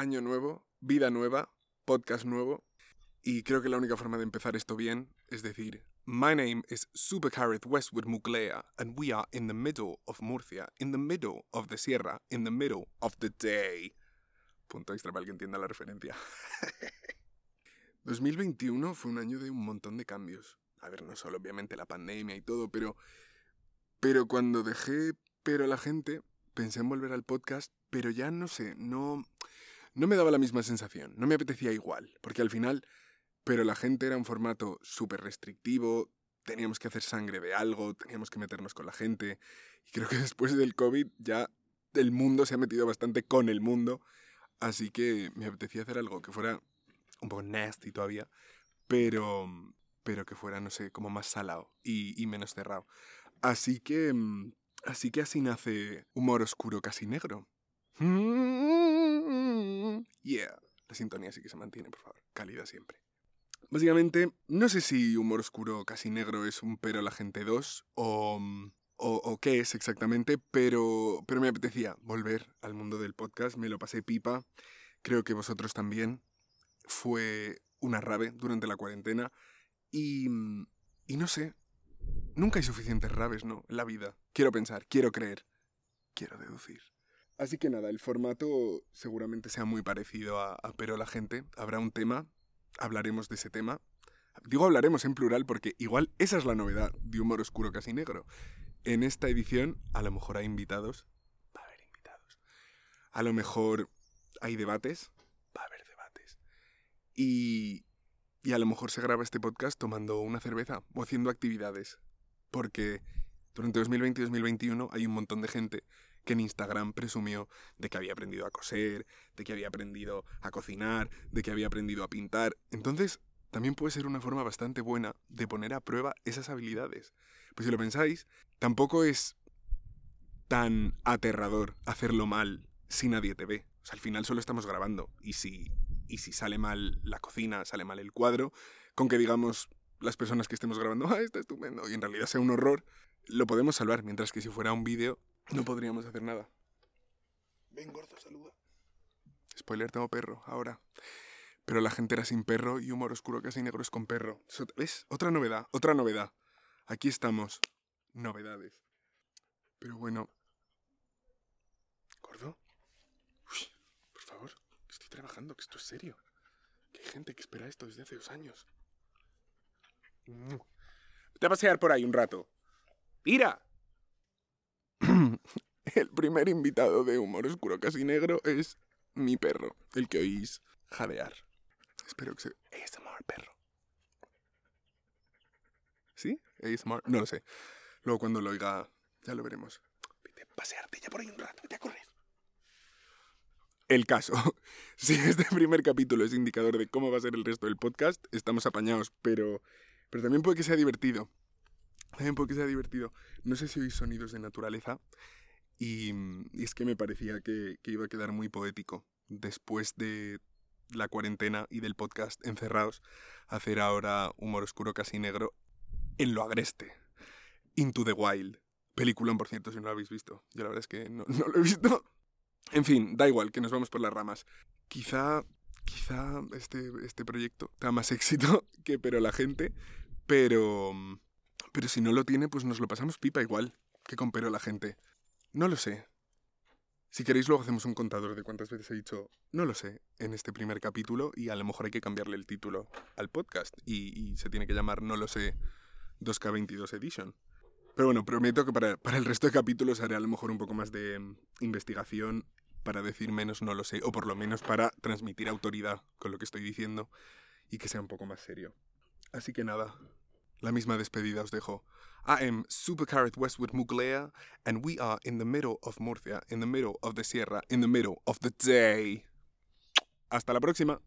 año nuevo, vida nueva, podcast nuevo. Y creo que la única forma de empezar esto bien es decir, My name is Supercareth Westwood Muglea, and we are in the middle of Murcia, in the middle of the Sierra, in the middle of the day. Punto extra para el que entienda la referencia. 2021 fue un año de un montón de cambios. A ver, no solo obviamente la pandemia y todo, pero. Pero cuando dejé pero la gente, pensé en volver al podcast, pero ya no sé, no. No me daba la misma sensación, no me apetecía igual, porque al final, pero la gente era un formato súper restrictivo, teníamos que hacer sangre de algo, teníamos que meternos con la gente, y creo que después del COVID ya el mundo se ha metido bastante con el mundo, así que me apetecía hacer algo que fuera un poco nasty todavía, pero, pero que fuera, no sé, como más salado y, menos cerrado. Así que, mm, así que así nace humor oscuro casi negro. Yeah, la sintonía sí que se mantiene, por favor, cálida siempre. Básicamente, no sé si humor oscuro casi negro es un pero la gente 2 o, o, o, qué es exactamente, pero, pero me apetecía volver al mundo del podcast, me lo pasé pipa, creo que vosotros también. Fue una rave durante la cuarentena y, y no sé, nunca hay suficientes raves, ¿no? En la vida. Quiero pensar, quiero creer, quiero deducir. Así que nada, el formato seguramente sea muy parecido a, a Pero la gente. Habrá un tema, hablaremos de ese tema. Digo hablaremos en plural porque igual esa es la novedad de Humor Oscuro Casi Negro. En esta edición a lo mejor hay invitados. Va a haber invitados. A lo mejor hay debates. Va a haber debates. Y, y a lo mejor se graba este podcast tomando una cerveza o haciendo actividades. Porque durante 2020 y 2021 hay un montón de gente que en Instagram presumió de que había aprendido a coser, de que había aprendido a cocinar, de que había aprendido a pintar. Entonces, también puede ser una forma bastante buena de poner a prueba esas habilidades. Pues si lo pensáis, tampoco es tan aterrador hacerlo mal si nadie te ve. O sea, al final solo estamos grabando. Y si, y si sale mal la cocina, sale mal el cuadro, con que digamos las personas que estemos grabando, ah, está estupendo, y en realidad sea un horror, lo podemos salvar. Mientras que si fuera un vídeo, no podríamos hacer nada. Ven, gordo, saluda. Spoiler, tengo perro, ahora. Pero la gente era sin perro y humor oscuro casi negro es con perro. ¿Ves? Otra novedad, otra novedad. Aquí estamos. Novedades. Pero bueno. ¿Gordo? Uy, por favor, estoy trabajando, que esto es serio. Que hay gente que espera esto desde hace dos años. Te a pasear por ahí un rato. ¡Mira! El primer invitado de Humor Oscuro Casi Negro es mi perro, el que oís jadear. Espero que se... ASMR, perro. ¿Sí? ASMR. No lo sé. Luego cuando lo oiga, ya lo veremos. Vete a pasearte ya por ahí un rato, vete a correr. El caso. Si este primer capítulo es indicador de cómo va a ser el resto del podcast, estamos apañados, pero, pero también puede que sea divertido. También puede que sea divertido. No sé si oís sonidos de naturaleza. Y, y es que me parecía que, que iba a quedar muy poético después de la cuarentena y del podcast encerrados, hacer ahora humor oscuro casi negro en lo agreste. Into the Wild. Película, por cierto, si no lo habéis visto. Yo la verdad es que no, lo he visto. En fin, da igual, que nos vamos por las ramas. Quizá, quizá este, este proyecto tenga más éxito que pero la gente, pero, pero si no lo tiene, pues nos lo pasamos pipa igual que con pero la gente. No lo sé. Si queréis luego hacemos un contador de cuántas veces he dicho no lo sé en este primer capítulo y a lo mejor hay que cambiarle el título al podcast y, se tiene que llamar no lo sé 2K22 Edition. Pero bueno, prometo que para, para, el resto de capítulos haré a lo mejor un poco más de um, investigación para decir menos no lo sé, o por lo menos para transmitir autoridad con lo que estoy diciendo y que sea un poco más serio. Así que nada, la misma despedida os dejo. I am Supercarrot Westwood Muglea, and we are in the middle of Murcia, in the middle of the Sierra, in the middle of the day. Hasta la próxima.